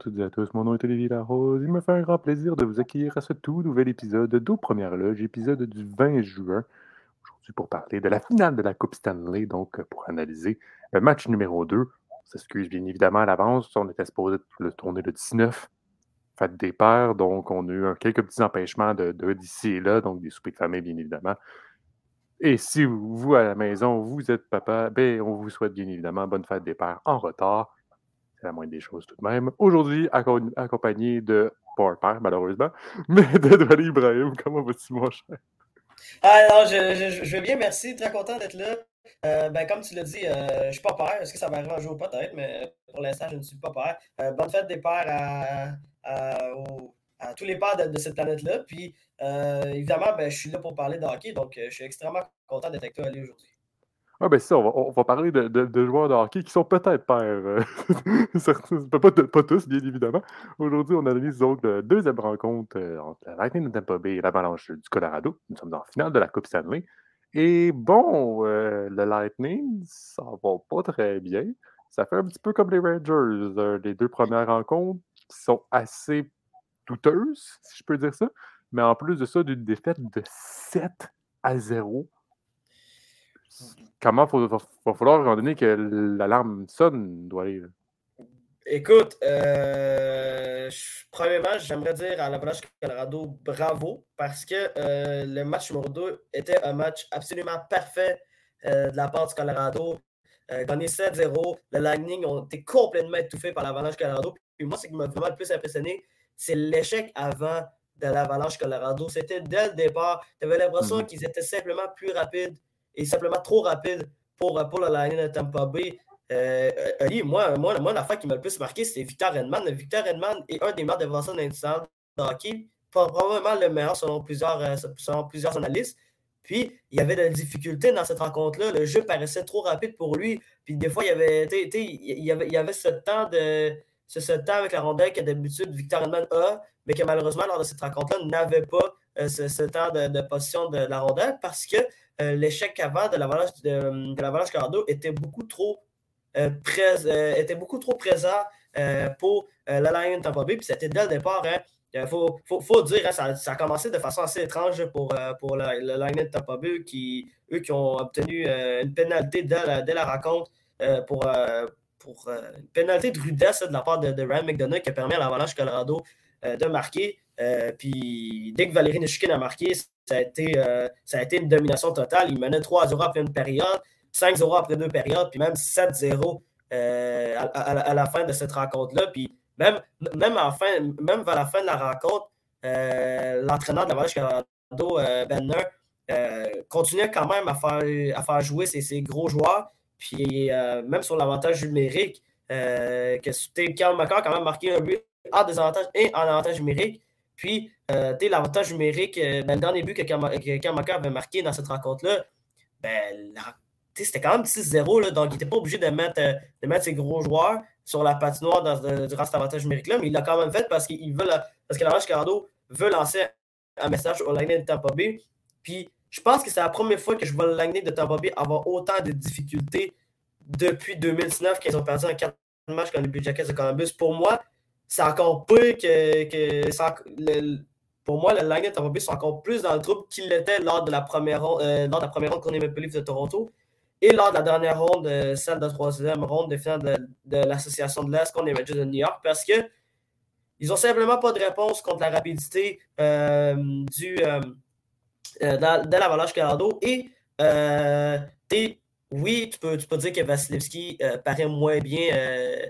toutes et à tous, mon nom est Olivier Larose. Il me fait un grand plaisir de vous accueillir à ce tout nouvel épisode d'Eau Première Loge, épisode du 20 juin. Aujourd'hui pour parler de la finale de la Coupe Stanley, donc pour analyser le match numéro 2. On s'excuse bien évidemment à l'avance, on était supposé le tourner le 19, fête des pères, donc on a eu quelques petits empêchements de, d'ici et là, donc des soupers de famille bien évidemment. Et si vous, à la maison, vous êtes papa, ben, on vous souhaite bien évidemment bonne fête des pères en retard. C'est la moindre des choses tout de même. Aujourd'hui, accompagné de, pas père malheureusement, mais de Douali Ibrahim. Comment vas-tu, mon cher? Alors, je, je, vais bien, merci. Très content d'être là. Euh, ben, comme tu l'as dit, euh, je ne suis pas père. Est-ce que ça va arriver un jour? Peut-être, mais pour l'instant, je ne suis pas père. Euh, bonne fête des pères à, tous les pères de, cette planète-là. Puis, évidemment, ben, je suis là pour parler de hockey, donc je suis extrêmement content d'être avec toi aujourd'hui. Ah ben ça, on va, parler de, joueurs de hockey qui sont peut-être pères. Euh, pas, pas, tous, bien évidemment. Aujourd'hui, on analyse donc la deuxième rencontre euh, entre la Lightning de Tampa Bay et l'Avalanche du Colorado. Nous sommes en finale de la Coupe Stanley. Et bon, euh, le Lightning, ça va pas très bien. Ça fait un petit peu comme les Rangers, les deux premières rencontres qui sont assez douteuses, si je peux dire ça. Mais en plus de ça, d'une défaite de 7 à 0 comment il va, falloir, étant donné que l'alarme sonne, doit aller. Écoute, euh, premièrement, j'aimerais dire à l'Avalanche Colorado bravo parce que euh, le match numéro 2 était un match absolument parfait euh, de la part du Colorado. gagné 7-0, le Lightning ont été complètement étouffés par l'Avalanche Colorado. Puis moi, ce qui m'a vraiment le plus impressionné, c'est l'échec avant de l'Avalanche Colorado. C'était dès le départ, tu avais l'impression mm-hmm. qu'ils étaient simplement plus rapides est simplement trop rapide pour, pour la ligne de Tampa Bay. Euh, euh moi, moi, moi qui m'a le plus marqué, c'est Victor Redman. Victor Redman est un des meilleurs défenseurs d'individuel de hockey, probablement le meilleur selon plusieurs, euh, selon plusieurs analystes. Puis, il y avait des difficultés dans cette rencontre-là. Le jeu paraissait trop rapide pour lui. Puis, des fois, il y avait, il y avait, il y avait ce temps de ce, temps avec la rondelle que d'habitude Victor Redman a, mais que malheureusement, lors de cette rencontre-là, n'avait pas euh, ce, temps de, de, position de la rondelle parce que euh, l'échec avant de l'avalanche de, de était beaucoup trop euh, euh, était beaucoup trop présent pour la Lion Tampa Bay. Puis c'était dès le départ. Il hein. faut, faut, faut, dire, hein, ça, ça, a commencé de façon assez étrange pour, pour la, Lion Tampa Bay, qui, eux qui ont obtenu une pénalité dès la, dès la rencontre pour, pour une pénalité de rudesse de la part de, de Ryan McDonough qui a permis à l'Avalanche Colorado de marquer. Puis dès que Valérie Nishukin a marqué, ça a été, euh, ça a été une domination totale. Il menait 3-0 après une période, 5-0 après deux périodes, puis même 7-0 euh, à, la fin de cette rencontre-là. Puis même, même, fin, même vers la fin de la rencontre, euh, l'entraîneur de la Vache Colorado, Benner, continuait quand même à faire, à faire jouer ses, gros joueurs. Puis même sur l'avantage numérique, que Carl McCarr a quand même marqué un but en désavantage et en avantage numérique. Puis, euh, l'avantage numérique, euh, ben, le dernier but que Kamaka avait marqué dans cette rencontre-là, ben, c'était quand même 6-0, donc il n'était pas obligé de mettre, euh, de mettre ses gros joueurs sur la patinoire dans, durant cet avantage numérique-là, mais il l'a quand même fait parce, qu'il veut parce que la Cardo veut lancer un message au Lightning de Tampa Bay. Puis, je pense que c'est la première fois que je vois le Lightning de Tampa Bay avoir autant de difficultés depuis 2019 qu'ils ont perdu un 4 matchs contre le Blue Jackets de Columbus. Pour moi, c'est encore peu que, que pour moi, le Lightning Tampa Bay sont encore plus dans le trouble qu'il l'était lors de la première euh, lors de la première ronde qu'on Maple Leafs de Toronto et lors de la dernière ronde, euh, celle de la troisième ronde de de, de l'association de l'Est qu'on est Rangers de New York parce que ils n'ont simplement pas de réponse contre la rapidité euh, du, de, l'avalanche. Et oui, tu peux, tu peux dire que Vasilevski paraît moins bien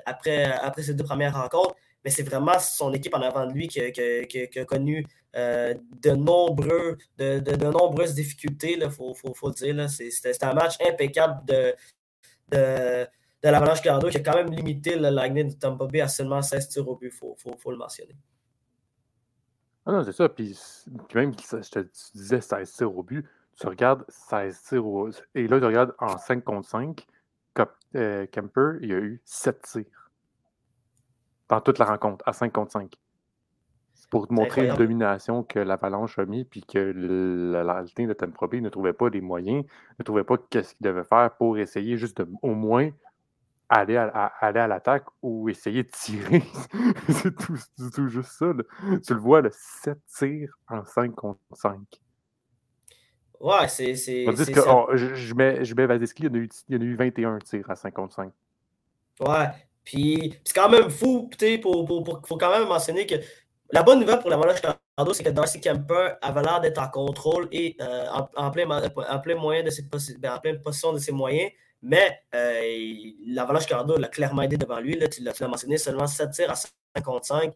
après, après ces deux premières rencontres, mais c'est vraiment son équipe en avant de lui qui, a connu euh, de, nombreux, de, nombreuses difficultés, il faut, le dire. C'était un match impeccable de, de, de l'Avalanche qui a quand même limité le de Tampa Bay à seulement 16 tirs au but, il faut, le mentionner. Ah non, c'est ça. Puis, même, je te disais 16 tirs au but, tu regardes 16 tirs au Et là, tu regardes en 5 contre 5, euh, Kemper, il y a eu 7 tirs dans toute la rencontre, à 5 contre 5. C'est pour te montrer une domination que l'Avalanche a mis, puis que la team de Tampa Bay ne trouvait pas les moyens, ne trouvait pas qu'est-ce qu'il devait faire pour essayer juste de, au moins aller à, aller à l'attaque ou essayer de tirer. c'est tout, juste ça. Tu le vois, le 7 tirs en 5 contre 5. Ouais, c'est. que, oh, je, mets, je mets il y, en a eu, il y en a eu 21 tirs à 55. Ouais, puis c'est quand même fou, il pour, pour, faut quand même mentionner que la bonne nouvelle pour la Monash Colorado, c'est que Darcy Kemper avait l'air d'être en contrôle et euh, en, plein, en, plein moyen de ses ben, en pleine position de ses moyens. Mais euh, l'Avalanche Colorado l'a clairement aidé devant lui. Là, tu l'as mentionné, seulement 7 tirs à 55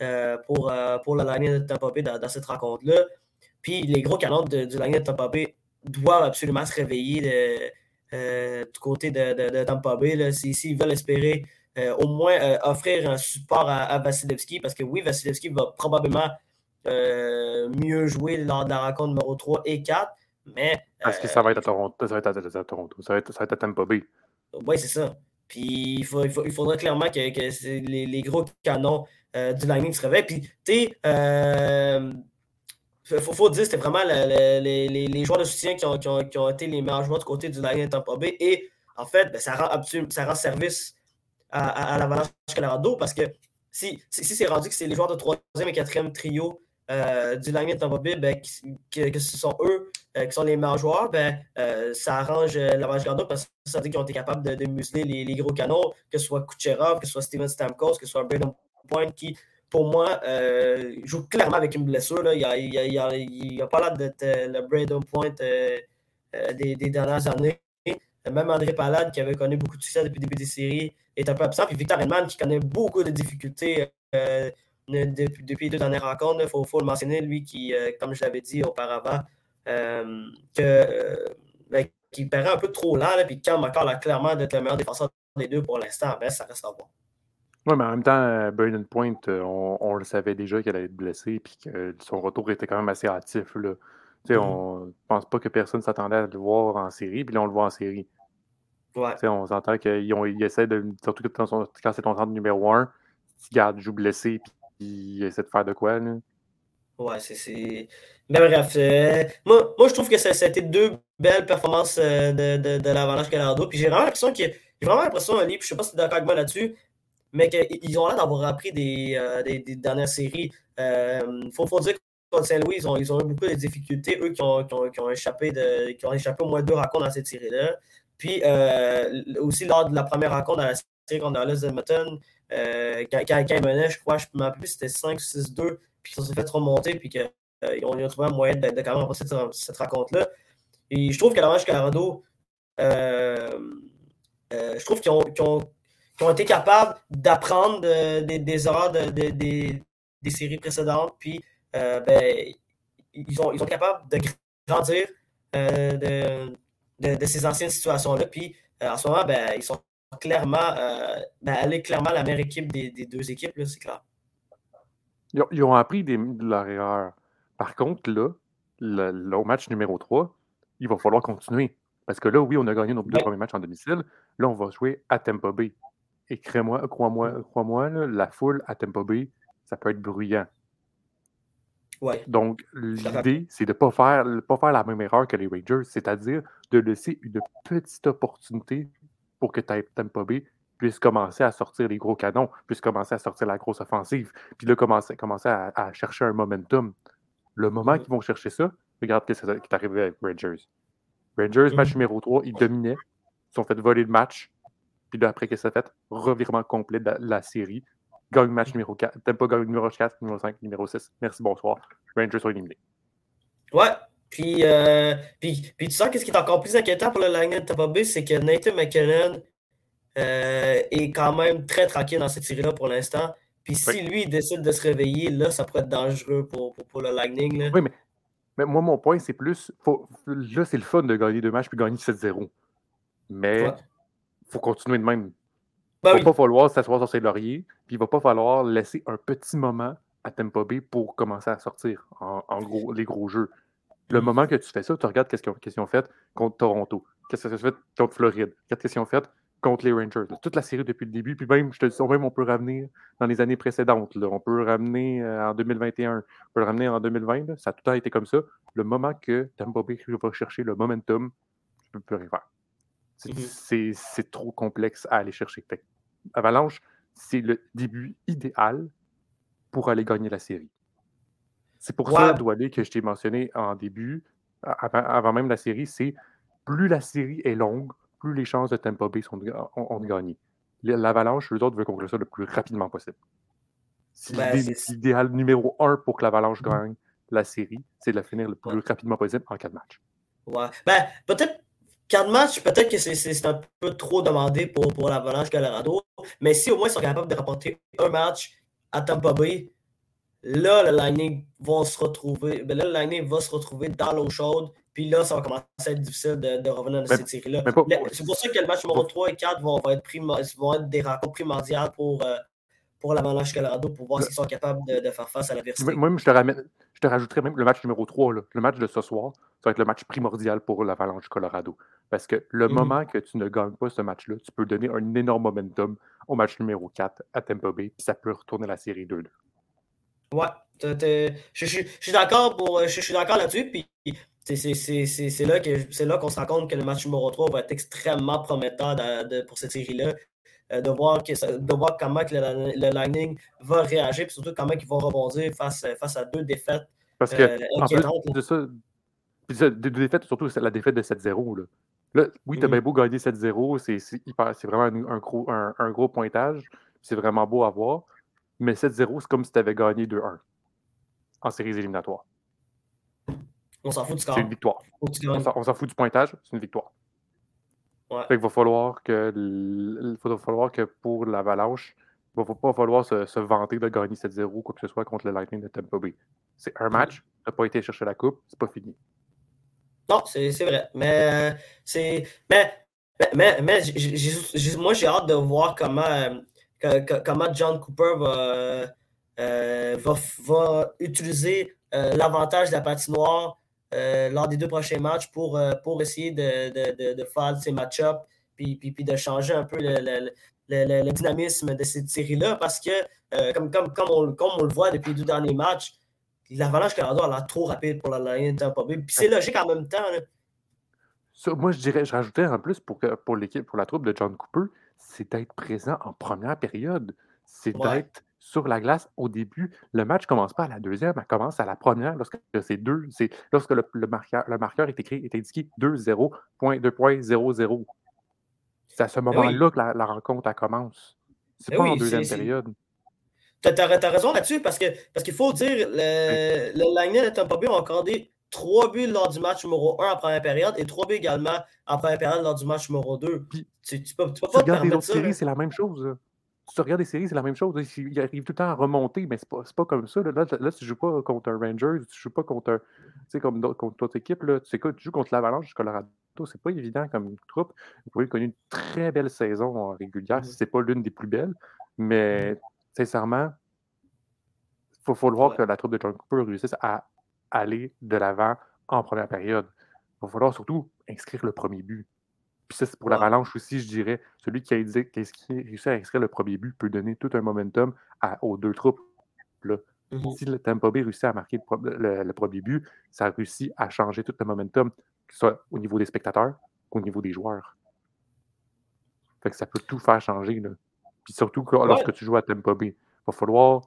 euh, pour, pour la ligne de Tampa Bay dans, cette rencontre-là. Puis les gros canons du ligne de Tampa Bay doivent absolument se réveiller du côté de, de, Tampa Bay s'ils veulent espérer au moins offrir un support à, Vasilevski. Parce que oui, Vasilevski va probablement mieux jouer lors de la rencontre numéro 3 et 4. Mais, Parce que ça va être à Toronto. Ça va être à, Toronto. Ça va être, ça va être à Tampa Bay. Oui, c'est ça. Puis il, faut, il, faudrait clairement que, que les, les, gros canons euh, du Lightning se réveillent. Puis, tu sais, euh, faut, faut dire, c'était vraiment les, les, les, joueurs de soutien qui ont, qui, ont, qui ont, été les meilleurs joueurs du côté du Lightning de Tampa Bay. Et en fait, ben, ça, rend ça rend service à, à, l'Avalanche Colorado parce que si, si, c'est rendu que c'est les joueurs de troisième et quatrième trio euh, du Lightning Tampa Bay, ben, que, ce sont eux euh, qui sont les meilleurs joueurs, ben, euh, ça arrange l'Avalanche Colorado parce que ça dire qu'ils ont été capables de, museler les, gros canons, que ce soit Kucherov, que ce soit Steven Stamkos, que ce soit Braden Point, qui, pour moi, joue clairement avec une blessure. Là. Il n'a pas l'air d'être le Braden Point des, dernières années. Même André Palade, qui avait connu beaucoup de succès depuis le début des séries, est un peu absent. Puis Victor Edman, qui connaît beaucoup de difficultés depuis, depuis, les deux dernières rencontres. Il faut, le mentionner, lui, qui, euh, comme je l'avais dit auparavant, euh, euh, ben, qui paraît un peu trop lent, là, puis Cam encore là, clairement d'être le meilleur défenseur des deux pour l'instant, ben, ça reste à voir. Oui, mais en même temps, Brandon Point, on, on, le savait déjà qu'elle allait être blessée, puis que son retour était quand même assez hâtif. Là. On ne pense pas que personne s'attendait à le voir en série, puis là, on le voit en série. Ouais. On s'entend qu'ils ils essaient de, surtout quand, c'est ton centre numéro un, tu gardes, joue blessé, puis il essaie de faire de quoi, là. Ouais, c'est. Mais bref, euh, moi, moi, je trouve que ça, a été deux belles performances euh, de, de, de l'Avalanche Canado. Puis j'ai vraiment l'impression que. J'ai vraiment l'impression, Ali, puis je sais pas si tu es d'accord avec moi là-dessus, mais qu'ils ont l'air d'avoir appris des, euh, des, des, dernières séries. Il faut, faut, dire que contre Saint-Louis, ils ont, ils ont eu beaucoup de difficultés, eux qui ont, qui ont, qui ont échappé de, qui ont échappé au moins deux rencontres dans cette série-là. Puis aussi lors de la première rencontre dans la série contre Dallas Edmonton, euh, quand, quand, quand, ils menaient, je crois, je me rappelle c'était 5-6-2, puis qu'ils s'est fait remonter, puis qu'ils euh, ont trouvé un moyen de, de quand même remporter cette, cette rencontre-là. Et je trouve que l'Avalanche Colorado, euh, euh, je trouve qu'ils ont, ont, ont, été capables d'apprendre des, des erreurs de, de, des, séries précédentes, puis euh, ben, ils, ont, ils sont capables de grandir euh, de, de, de, ces anciennes situations-là. Puis en ce moment, ben, ils sont clairement, euh, ben, elle est clairement la meilleure équipe des, des deux équipes, c'est clair. Ils ont, ils ont appris des, de leur erreur. Par contre, là, le, le, match numéro 3, il va falloir continuer. Parce que là, oui, on a gagné nos deux premiers matchs en domicile. Là, on va jouer à Tempo B. Et crois-moi, crois-moi, crois-moi, la foule à Tempo B, ça peut être bruyant. Ouais. Donc, l'idée, c'est de ne pas faire, pas faire la même erreur que les Rangers, c'est-à-dire de laisser une petite opportunité pour que Tampa Bay puisse commencer à sortir les gros canons, puisse commencer à sortir la grosse offensive, puis là, commencer, commencer à, à chercher un momentum. Le moment qu'ils vont chercher ça, regarde ce qui est arrivé avec Rangers. Rangers, match mm-hmm. numéro 3, ils dominaient, ils sont fait voler le match, puis là, après que ça fait, revirement complet de la, série, gagne match numéro 4, Tampa gagne numéro 4, numéro 5, numéro 6. Merci, bonsoir. Rangers sont éliminés. Ouais, puis, euh, puis, puis, tu sens que ce qui est encore plus inquiétant pour le Lightning de Tampa Bay, c'est que Nathan McKinnon euh, est quand même très tranquille dans cette série-là pour l'instant. Puis si lui décide de se réveiller, là, ça pourrait être dangereux pour, pour, pour le Lightning. Là. Oui, mais, mais, moi, mon point, c'est plus. Faut, là, c'est le fun de gagner deux matchs puis gagner 7-0. Mais il ouais. faut continuer de même. Ben il va oui. pas falloir s'asseoir sur ses lauriers, puis il va pas falloir laisser un petit moment à Tampa Bay pour commencer à sortir en, en gros, les gros jeux. Le moment que tu fais ça, tu regardes qu'est-ce qu'ils ont, fait contre Toronto, qu'est-ce qu'ils ont fait contre Floride, qu'est-ce qu'ils ont fait contre les Rangers. Toute la série depuis le début, puis même, je te dis, même on peut ramener dans les années précédentes. Là. On peut ramener euh, en 2021, on peut le ramener en 2020. Là. Ça a tout le temps été comme ça. Le moment que Tampa Bay va chercher le momentum, tu peux plus rien faire. Mm-hmm. C'est trop complexe à aller chercher. Avalanche, c'est le début idéal pour aller gagner la série. C'est pour ça, Doualé, que je t'ai mentionné en début, avant, même la série, c'est plus la série est longue, plus les chances de Tampa Bay sont de, ont, de gagner. L'Avalanche, eux autres, veulent conclure ça le plus rapidement possible. Ben, l'idéal numéro un pour que l'Avalanche mm. gagne la série, c'est de la finir le plus rapidement possible en quatre matchs. Ouais. Ben, peut-être quatre matchs, peut-être que c'est un peu trop demandé pour, pour l'Avalanche Colorado. Mais si au moins ils sont capables de rapporter un match à Tampa Bay, là, le Lightning va se retrouver. Ben là, le Lightning va se retrouver dans l'eau chaude. Puis là, ça va commencer à être difficile de, revenir dans cette série-là. C'est pour ça que le match numéro 3 et 4 vont, être, vont être des rencontres primordiales pour, euh, pour l'Avalanche Colorado pour voir s'ils sont capables de, faire face à l'adversité. Moi, je te, ramène, je te rajouterais même le match numéro 3, le match de ce soir, ça va être le match primordial pour l'Avalanche Colorado. Parce que le mhm. moment que tu ne gagnes pas ce match-là, tu peux donner un énorme momentum au match numéro 4 à Tampa Bay, puis ça peut retourner la série 2-2. Ouais, je, suis d'accord pour je, suis d'accord là-dessus, puis c'est là qu'on se rend compte que le match numéro 3 va être extrêmement prometteur pour cette série-là. Euh, de, voir de voir comment le, Lightning va réagir, puis surtout comment ils vont rebondir face, face à deux défaites. Parce que, euh, en plus de ça, deux défaites, surtout la défaite de 7-0. Là. oui, tu as mm. bien beau gagner 7-0, c'est vraiment un, gros, un, gros pointage, c'est vraiment beau à voir, mais 7-0, c'est comme si tu avais gagné 2-1 en séries éliminatoires. On s'en fout du score. C'est une victoire. On s'en fout du pointage, c'est une victoire. Il va falloir que il va falloir que pour l'Avalanche, il ne va pas falloir se, vanter de gagner 7-0 ou quoi que ce soit contre le Lightning de Tampa Bay. C'est un match, n'a pas été chercher la coupe, c'est pas fini. Non, c'est vrai. Mais c'est. Mais, mais, mais moi j'ai hâte de voir comment, euh, comment John Cooper va, euh, va, va utiliser euh, l'avantage de la patinoire lors des deux prochains matchs pour, pour essayer de, de, de, faire ces match-ups puis, puis, puis, de changer un peu le, le, le, dynamisme de cette série-là parce que, comme, comme, comme, on, comme on le voit depuis les deux derniers matchs, l'Avalanche Canada a l'air trop rapide pour la ligne Tampa Bay. Puis c'est logique en même temps. moi, je dirais, je rajoutais en plus pour, pour l'équipe, pour la troupe de John Cooper, c'est d'être présent en première période. C'est d'être sur la glace au début. Le match ne commence pas à la deuxième, elle commence à la première lorsque c'est deux, c'est lorsque le, marqueur, le marqueur est écrit, est indiqué 2-0.2.00. C'est à ce ben moment-là que la, rencontre commence. C'est ben pas en deuxième période. Tu as, raison là-dessus parce qu'il parce qu'il faut dire le, le Lightning de Tampa Bay ont accordé trois buts lors du match numéro 1 en première période et trois buts également en première période lors du match numéro 2. tu, tu, peux, tu peux pas te permettre ça. C'est la même chose tu regardes des séries, c'est la même chose. Il arrive tout le temps à remonter, mais c'est pas, pas comme ça. Là, là, tu ne joues pas contre un Rangers, tu ne joues pas contre, un, comme contre d'autres équipes. Là. Tu, sais, tu joues contre l'Avalanche du Colorado. C'est pas évident comme troupe. Vous avez connu une très belle saison régulière, si ce n'est pas l'une des plus belles. Mais sincèrement, il faut, falloir que la troupe de John Cooper réussisse à aller de l'avant en première période. Il va falloir surtout inscrire le premier but. Puis ça, c'est pour l'avalanche aussi, je dirais. Celui qui a, réussi à extraire le premier but peut donner tout un momentum aux deux troupes. Là. Mmh si le Tampa Bay réussit à marquer le, premier but, ça a réussi à changer tout le momentum, que ce soit au niveau des spectateurs qu'au niveau des joueurs. Fait que ça peut tout faire changer. Là. Puis surtout lorsque tu joues à Tampa Bay, il va falloir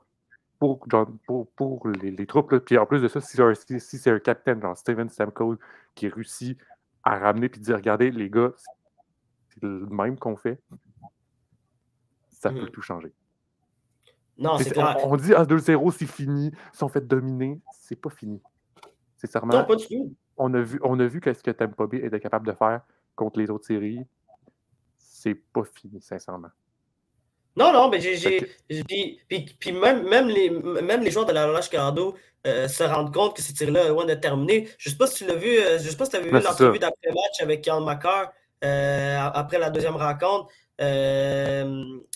pour, pour, les, troupes. puis en plus de ça, si c'est un, capitaine, genre Steven Stamkos, qui réussit à ramener puis dire regardez, les gars, c'est le même qu'on fait, ça peut mmh. tout changer. Non, c'est on, on, dit à 2-0, c'est fini. Ils sont fait dominer. C'est pas fini. C'est Non, pas du tout. On a vu, on a vu qu'est-ce que Tampa Bay était capable de faire contre les autres séries. C'est pas fini, sincèrement. Non, non, mais j'ai. Puis, même, même, les, même les joueurs de la Lâche Cardo euh, se rendent compte que ces tirs-là loin de terminer. Je ne sais pas si tu l'as vu, euh, je sais pas si tu as vu l'entrevue d'après-match avec Ken McCarr euh, après la deuxième rencontre. La,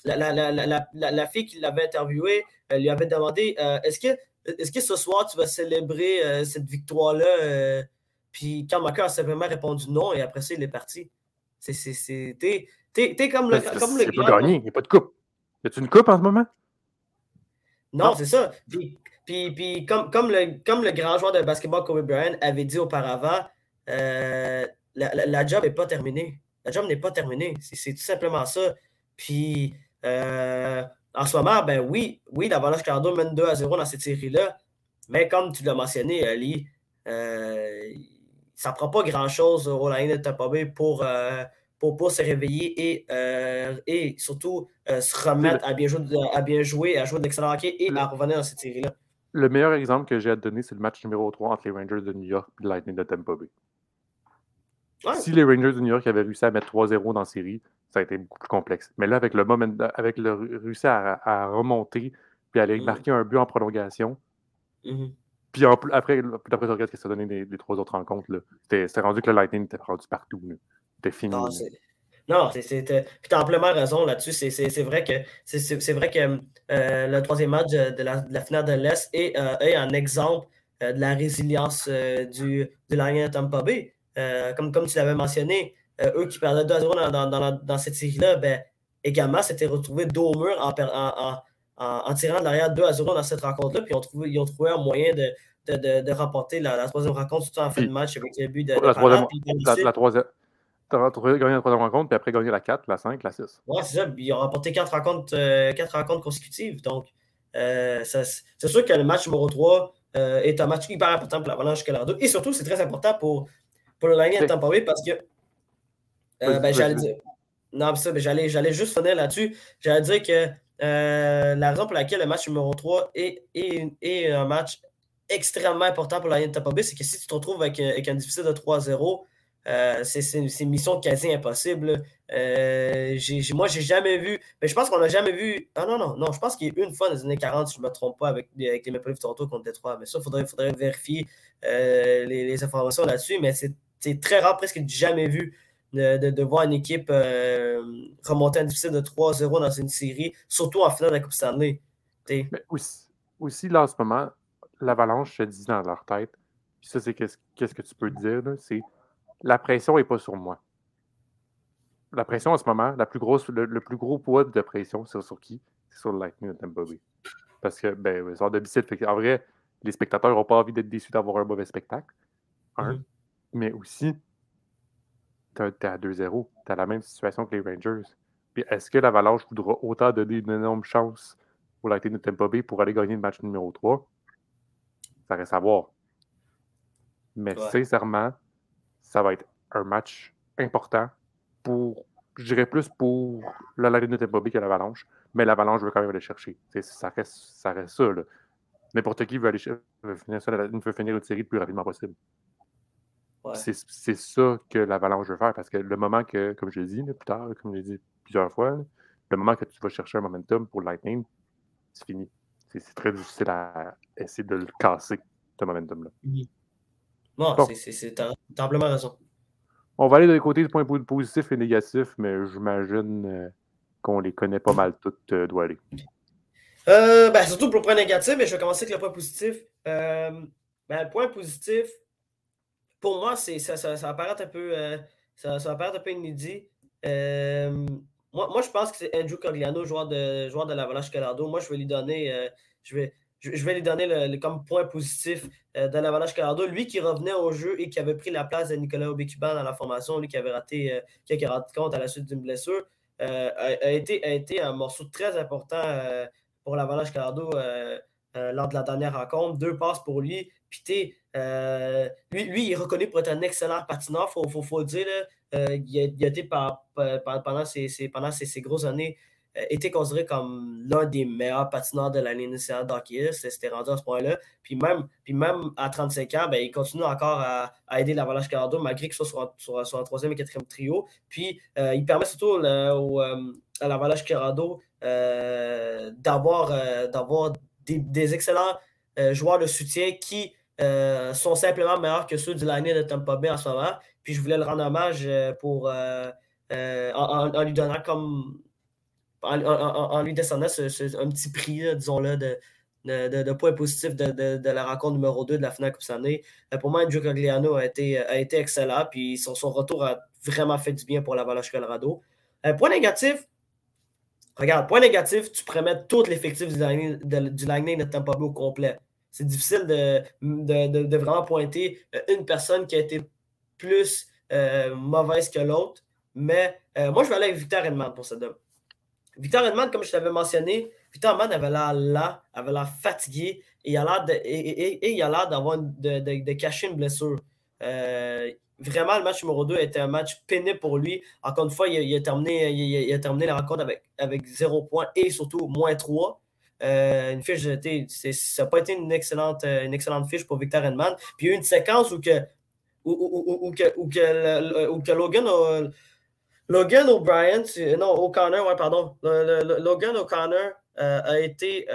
la, la, fille qui l'avait interviewé lui avait demandé est-ce que, est que ce soir tu vas célébrer cette victoire-là Puis Ken McCarr a simplement répondu non et après ça, il est parti. T'es comme le. Comme le pas gagné, il n'y a pas de coupe. Y a-tu une coupe en ce moment? Non, c'est ça. Puis, puis, comme, comme, le, comme le grand joueur de basketball Kobe Bryant avait dit auparavant, euh, la, la, job n'est pas terminée. la job n'est pas terminée. C'est tout simplement ça. Puis, euh, en ce moment, ben oui, oui, l'Avalanche Colorado mène 2 à 0 dans cette série-là. Mais comme tu l'as mentionné, Ali, euh, ça ne prend pas grand-chose au line de Tampa Bay pour, euh, pour, pour, se réveiller et, euh, et surtout se remettre à bien, jouer, à bien jouer, à jouer de l'excellent hockey et à revenir dans cette série-là. Le meilleur exemple que j'ai à te donner, c'est le match numéro 3 entre les Rangers de New York et le Lightning de Tampa Bay. Si les Rangers de New York avaient réussi à mettre 3-0 dans la série, ça a été beaucoup plus complexe. Mais là, avec le moment, avec le réussi à, remonter, puis aller mm. marquer un but en prolongation, mm-hmm. puis après, après, tu regardes ce que ça a donné les, trois autres rencontres. C'était rendu que le Lightning était rendu partout. C'était fini. Non, tu as amplement raison là-dessus. C'est vrai que, c'est vrai que euh, le troisième match de la, finale de l'Est est, euh, un exemple euh, de la résilience du, de Tampa Bay. comme, comme tu l'avais mentionné, eux qui perdaient 2 à 0 dans, cette série-là, ben, également s'étaient retrouvés dos au mur en, tirant de l'arrière 2 à 0 dans cette rencontre-là. Puis ils ont trouvé, ils ont trouvé un moyen de, de, remporter la, troisième rencontre tout en fin de match avec le but de. La troisième. La, troisième. Tu as gagné la troisième rencontre, puis après gagné la 4, la 5, la 6. Oui, c'est ça. Ils ont remporté 4 rencontres, euh, rencontres consécutives. Donc, euh, c'est sûr que le match numéro 3 est un match hyper important pour l'Avalanche Colorado. Et surtout, c'est très important pour, pour le Lightning de Tampa Bay parce que euh, ben, j'allais dire. Non, ça, ben, j'allais, j'allais juste finir là-dessus. J'allais dire que euh, la raison pour laquelle le match numéro 3 est, est, un match extrêmement important pour la de Tampa Bay, c'est que si tu te retrouves avec, avec un difficile de 3-0, euh, c'est, une mission quasi impossible. Euh, moi, j'ai jamais vu. Mais je pense qu'on n'a jamais vu. Ah non, non, non. Je pense qu'il y a une fois dans les années 40, si je ne me trompe pas, avec, avec les Maple Leafs Toronto contre Détroit. Mais ça, il faudrait, faudrait vérifier les, les, informations là-dessus. Mais c'est, très rare, presque jamais vu de, voir une équipe euh, remonter un difficile de 3-0 dans une série, surtout en finale de la Coupe Stanley. Mais aussi, aussi, là, en ce moment, l'avalanche se dit dans leur tête, puis ça, c'est qu'est-ce que tu peux dire, c'est la pression n'est pas sur moi. La pression en ce moment, la plus grosse, le, plus gros poids de pression, c'est sur qui? C'est sur le Lightning de Tampa Bay. Parce que, ben, ils sont difficile. En vrai, les spectateurs n'ont pas envie d'être déçus d'avoir un mauvais spectacle. Un. Mm-hmm. Mais aussi, tu es à 2-0. Tu as la même situation que les Rangers. Puis est-ce que l'Avalanche voudra autant donner une énorme chance pour la de Tampa Bay pour aller gagner le match numéro 3? Ça reste à voir. Mais sincèrement, ça va être un match important pour, je dirais plus pour la Lightning de Tampa Bay que l'Avalanche. Mais l'Avalanche veut quand même aller chercher. Ça reste, ça reste ça. N'importe qui veut aller veut finir, veut finir une série le plus rapidement possible. C'est ça que l'Avalanche veut faire parce que le moment que, comme je l'ai dit plus tard, comme je l'ai dit plusieurs fois, le moment que tu vas chercher un momentum pour Lightning, c'est fini. C'est très difficile à essayer de le casser, ce momentum-là. Non, c'est amplement raison. On va aller de côté du point positif et négatif, mais j'imagine euh, qu'on les connaît pas mal toutes, euh, doit aller. Euh, ben, surtout pour le point négatif, mais je vais commencer avec le point positif. Ben, le point positif, pour moi, c'est, ça, ça, ça, va paraître un peu, euh, ça, paraître un peu inédit. Euh, moi, moi, je pense que c'est Andrew Cogliano, joueur de, joueur de l'Avalanche Colorado. Moi, je vais lui donner, euh, je vais, je, vais lui donner comme point positif de l'Avalanche Colorado. Lui qui revenait au jeu et qui avait pris la place de Nicolas Aubécuban dans la formation, lui qui avait raté, a raté compte à la suite d'une blessure, a, été, a été un morceau très important pour l'Avalanche Colorado lors de la dernière rencontre. Deux passes pour lui. Puis, euh, lui, lui, il est reconnu pour être un excellent patineur, il faut, faut, le dire. Euh, il, a, été pendant, ses, pendant ses, grosses années euh, été considéré comme l'un des meilleurs patineurs de l'année initiale d'hockey. C'était rendu à ce point-là. Puis même, puis même à 35 ans, ben, il continue encore à, aider l'Avalanche Colorado malgré qu'il soit sur, un troisième et quatrième trio. Puis il permet surtout au, à l'Avalanche Colorado d'avoir des, excellents joueurs de soutien qui euh, sont simplement meilleurs que ceux du Lightning de Tampa Bay en ce moment. Puis je voulais le rendre hommage euh, pour, euh, en, lui donnant comme. En, lui descendant un petit prix, disons-le, de, de, points positifs de, la rencontre numéro 2 de la finale Coupe année. pour moi, Andrew Cogliano a été, a été excellent. Puis son, son, retour a vraiment fait du bien pour la Valage Colorado. point négatif, regarde, point négatif, tu pourrais mettre tout l'effectif du Lightning de, de Tampa Bay au complet c'est difficile de, vraiment pointer euh, une personne qui a été plus euh, mauvaise que l'autre. Mais moi, je vais aller avec Victor Edmond pour cette dame. Victor Edmond, comme je t'avais mentionné, Victor avait l'air là, avait l'air fatigué et il a l'air et, d'avoir de, de, cacher une blessure. vraiment, le match numéro 2 était un match pénible pour lui. Encore une fois, il, a, terminé, il, a terminé la rencontre avec, avec 0 points et surtout moins 3. Euh, une fiche, ça n'a pas été une excellente, euh, une excellente fiche pour Victor Edman. Puis il y a eu une séquence où que, où, que, que, Logan, Logan O'Brien, non, O'Connor, ouais, pardon. Logan O'Connor euh, a été,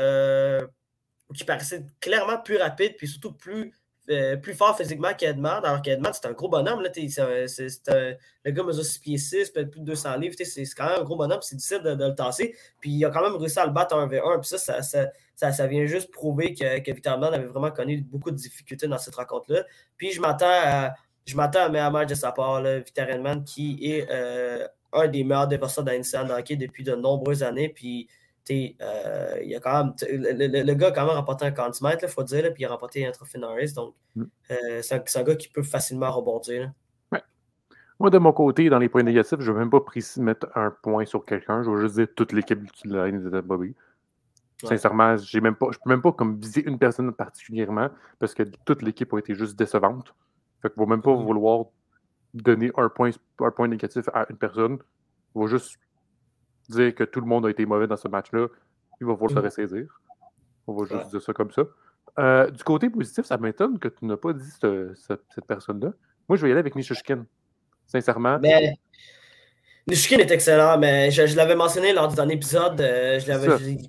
qui paraissait clairement plus rapide, puis surtout plus euh, plus fort physiquement qu'Edmond, alors qu'Edmond, c'est un gros bonhomme. Là, le gars mesure 6 pieds 6, peut-être plus de 200 livres. C'est quand même un gros bonhomme, c'est difficile de, le tasser. Puis il a quand même réussi à le battre en 1v1. Puis ça, ça, ça, vient juste prouver que, que Victor avait vraiment connu beaucoup de difficultés dans cette rencontre-là. Puis je m'attends à, je m'attends à un meilleur match de sa part, là, Victor Edmond, qui est euh, un des meilleurs défenseurs de la hockey depuis de nombreuses années. Puis euh, il a quand même, le, gars a quand même remporté un 40 il faut dire, puis il a remporté un trophée Norris. Donc, mm. euh, c'est un, gars qui peut facilement rebondir. Moi, de mon côté, dans les points négatifs, je ne vais même pas mettre un point sur quelqu'un. Je vais juste dire toute l'équipe de Bobby. Sincèrement, j'ai même pas, je ne peux même pas comme viser une personne particulièrement parce que toute l'équipe a été juste décevante. Fait ne faut même pas mm. vouloir donner un point, un point négatif à une personne. Il va juste dire que tout le monde a été mauvais dans ce match-là, il va se mm. ressaisir. On va juste dire ça comme ça. Euh, du côté positif, ça m'étonne que tu n'as pas dit cette personne-là. Moi, je vais y aller avec Nishushkin. Sincèrement. Mais Nishushkin est excellent, mais je, l'avais mentionné lors du dernier épisode. Euh,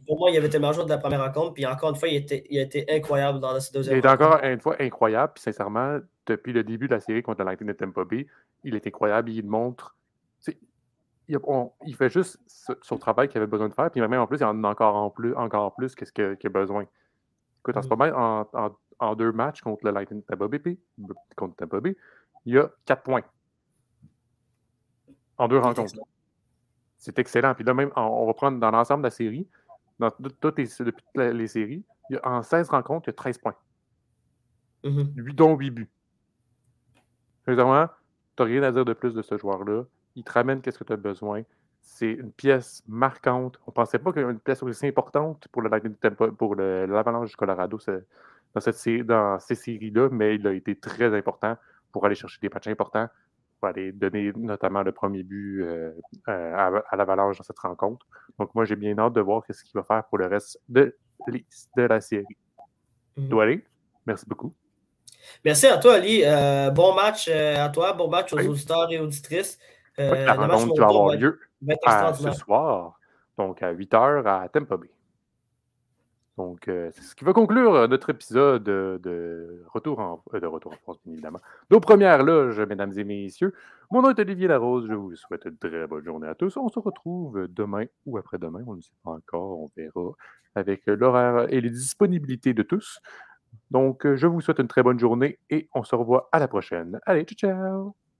pour moi, il avait été meilleur de la première rencontre. Puis encore une fois, il, était, il a été incroyable dans cette deuxième Il est encore une fois incroyable. Puis sincèrement, depuis le début de la série contre la Lightning de Tampa Bay, il est incroyable. Il montre il, fait juste son travail qu'il avait besoin de faire, puis même en plus, il en a encore en plus, encore plus qu'est-ce qu'il a besoin. Écoute, en ce mm. moment, en, deux matchs contre le Lightning Tampa Bay, contre Tampa Bay, il y a quatre points. En deux rencontres. C'est excellent. Puis là, même, on va prendre dans l'ensemble de la série, dans toutes les, depuis les séries, en 16 rencontres, il y a 13 points. Mm 8, dont 8 buts. Évidemment, tu n'as rien à dire de plus de ce joueur-là il te ramène qu'est-ce que tu as besoin. C'est une pièce marquante. On ne pensait pas qu'il y avait une pièce aussi importante pour pour l'Avalanche du Colorado dans, cette dans ces séries-là, mais il a été très important pour aller chercher des matchs importants, pour aller donner notamment le premier but euh, euh, à, l'Avalanche dans cette rencontre. Donc, moi, j'ai bien hâte de voir ce qu'il va faire pour le reste de, de la série. Mmh. merci beaucoup. Merci à toi, Ali. Euh, bon match à toi, bon match aux auditeurs et auditrices. Euh, la rencontre va avoir lieu ce soir, donc à 8 h à Tampa Bay. Donc, euh, c'est ce qui va conclure euh, notre épisode de, retour en, de retour en France, bien évidemment. Nos premières loges, mesdames et messieurs. Mon nom est Olivier Larose. Je vous souhaite une très bonne journée à tous. On se retrouve demain ou après-demain. On ne sait pas encore. On verra avec l'horaire et les disponibilités de tous. Donc, je vous souhaite une très bonne journée et on se revoit à la prochaine. Allez, ciao, ciao!